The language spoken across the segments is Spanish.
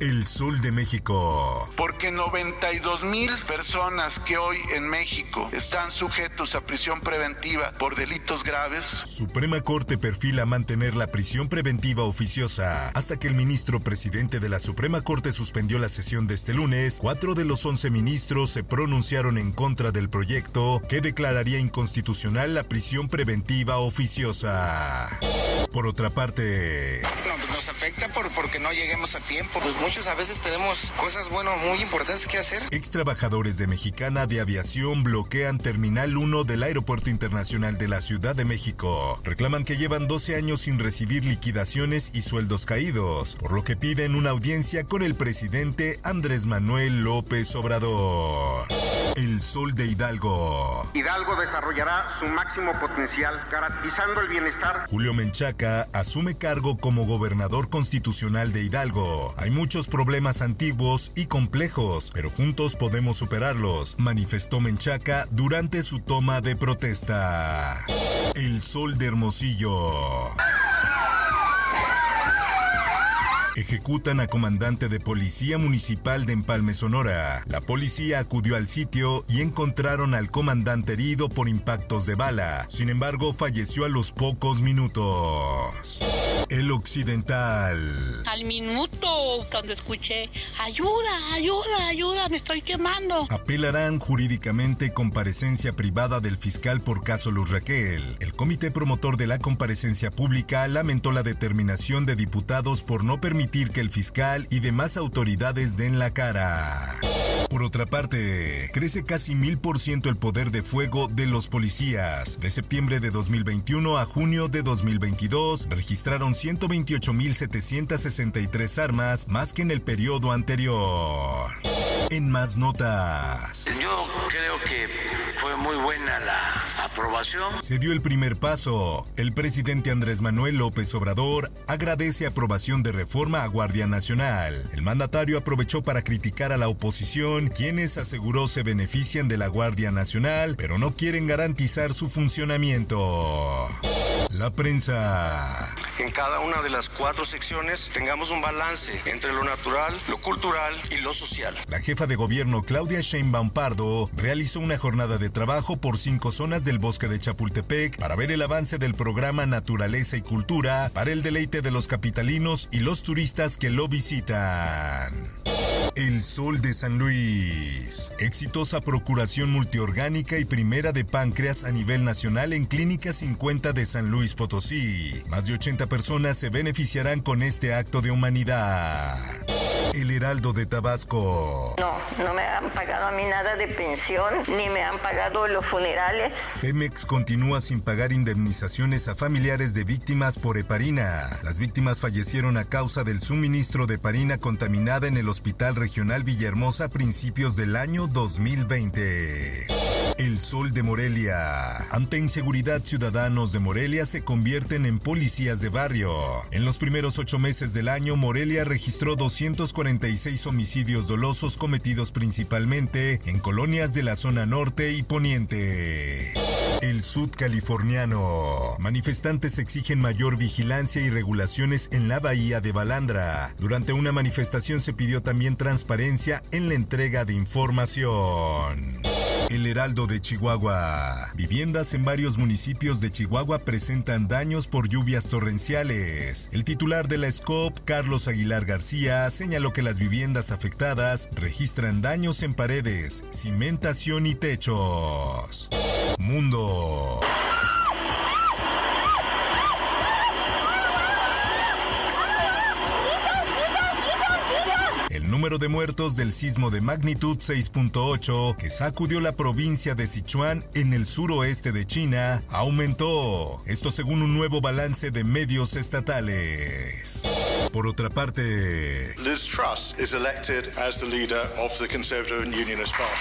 El Sol de México. Porque 92 mil personas que hoy en México están sujetos a prisión preventiva por delitos graves. Suprema Corte perfila mantener la prisión preventiva oficiosa. Hasta que el ministro presidente de la Suprema Corte suspendió la sesión de este lunes, cuatro de los once ministros se pronunciaron en contra del proyecto que declararía inconstitucional la prisión preventiva oficiosa. Por otra parte, No, pues nos afecta por, porque no lleguemos a tiempo. Pues muchos a veces tenemos cosas, bueno, muy importantes que hacer. ex trabajadores de Mexicana de Aviación bloquean Terminal 1 del Aeropuerto Internacional de la Ciudad de México. Reclaman que llevan 12 años sin recibir liquidaciones y sueldos caídos, por lo que piden una audiencia con el presidente Andrés Manuel López Obrador. El Sol de Hidalgo. Hidalgo desarrollará su máximo potencial, garantizando el bienestar. Julio Menchaca asume cargo como gobernador constitucional de Hidalgo. Hay muchos problemas antiguos y complejos, pero juntos podemos superarlos, manifestó Menchaca durante su toma de protesta. El Sol de Hermosillo. Ejecutan a comandante de policía municipal de Empalme, Sonora. La policía acudió al sitio y encontraron al comandante herido por impactos de bala. Sin embargo, falleció a los pocos minutos. El Occidental. Al minuto, cuando escuché, ayuda, ayuda, ayuda, me estoy quemando. Apelarán jurídicamente comparecencia privada del fiscal por caso Luz Raquel. El comité promotor de la comparecencia pública lamentó la determinación de diputados por no permitir que el fiscal y demás autoridades den la cara. Por otra parte, crece casi mil por ciento el poder de fuego de los policías. De septiembre de 2021 a junio de 2022, registraron 128.763 armas, más que en el periodo anterior. En más notas. Yo creo que fue muy buena la aprobación. Se dio el primer paso. El presidente Andrés Manuel López Obrador agradece aprobación de reforma a Guardia Nacional. El mandatario aprovechó para criticar a la oposición, quienes aseguró se benefician de la Guardia Nacional, pero no quieren garantizar su funcionamiento. La prensa. En cada una de las cuatro secciones tengamos un balance entre lo natural, lo cultural y lo social. La jefa de gobierno Claudia Sheinbaum Pardo realizó una jornada de trabajo por cinco zonas del bosque de Chapultepec para ver el avance del programa Naturaleza y Cultura para el deleite de los capitalinos y los turistas que lo visitan. El Sol de San Luis. Exitosa procuración multiorgánica y primera de páncreas a nivel nacional en Clínica 50 de San Luis Potosí. Más de 80 personas se beneficiarán con este acto de humanidad. El Heraldo de Tabasco. No, no me han pagado a mí nada de pensión, ni me han pagado los funerales. Pemex continúa sin pagar indemnizaciones a familiares de víctimas por heparina. Las víctimas fallecieron a causa del suministro de heparina contaminada en el Hospital Regional Villahermosa a principios del año 2020. El Sol de Morelia. Ante inseguridad, ciudadanos de Morelia se convierten en policías de barrio. En los primeros ocho meses del año, Morelia registró 246 homicidios dolosos cometidos principalmente en colonias de la zona norte y poniente. El sudcaliforniano. Manifestantes exigen mayor vigilancia y regulaciones en la bahía de Balandra. Durante una manifestación se pidió también transparencia en la entrega de información. El Heraldo de Chihuahua. Viviendas en varios municipios de Chihuahua presentan daños por lluvias torrenciales. El titular de la SCOP, Carlos Aguilar García, señaló que las viviendas afectadas registran daños en paredes, cimentación y techos. Mundo. Número de muertos del sismo de magnitud 6.8 que sacudió la provincia de Sichuan en el suroeste de China aumentó. Esto según un nuevo balance de medios estatales. Por otra parte, Liz Truss is elected as the leader of the Conservative and Unionist Party.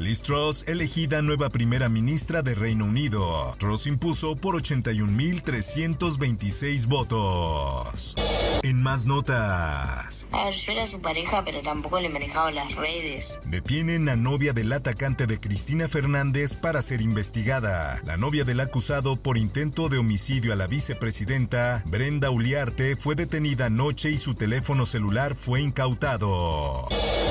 Liz Truss, elegida nueva primera ministra de Reino Unido. Truss impuso por 81.326 votos. En más notas. A ver, yo era su pareja, pero tampoco le manejaba las redes. Detienen a novia del atacante de Cristina Fernández para ser investigada. La novia del acusado por intento de homicidio a la vicepresidenta, Brenda Uliarte, fue detenida anoche y su teléfono celular fue incautado.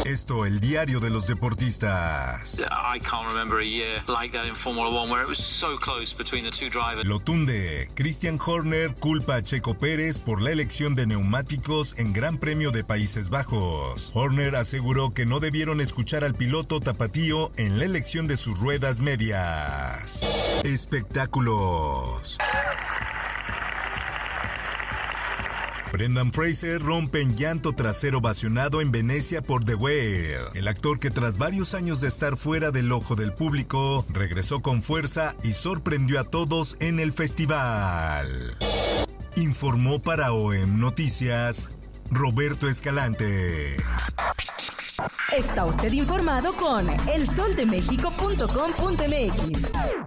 Esto, el diario de los deportistas. I can't remember a year like that in Formula One where it was so close between the two drivers. Lo tunde. Christian Horner culpa a Checo Pérez por la elección de neumáticos en Gran Premio de Países Bajos. Horner aseguró que no debieron escuchar al piloto tapatío en la elección de sus ruedas medias. Espectáculos. Brendan Fraser rompe en llanto trasero vacionado en Venecia por The Whale. El actor que tras varios años de estar fuera del ojo del público, regresó con fuerza y sorprendió a todos en el festival. Informó para OEM Noticias Roberto Escalante. Está usted informado con elsoldemexico.com.mx.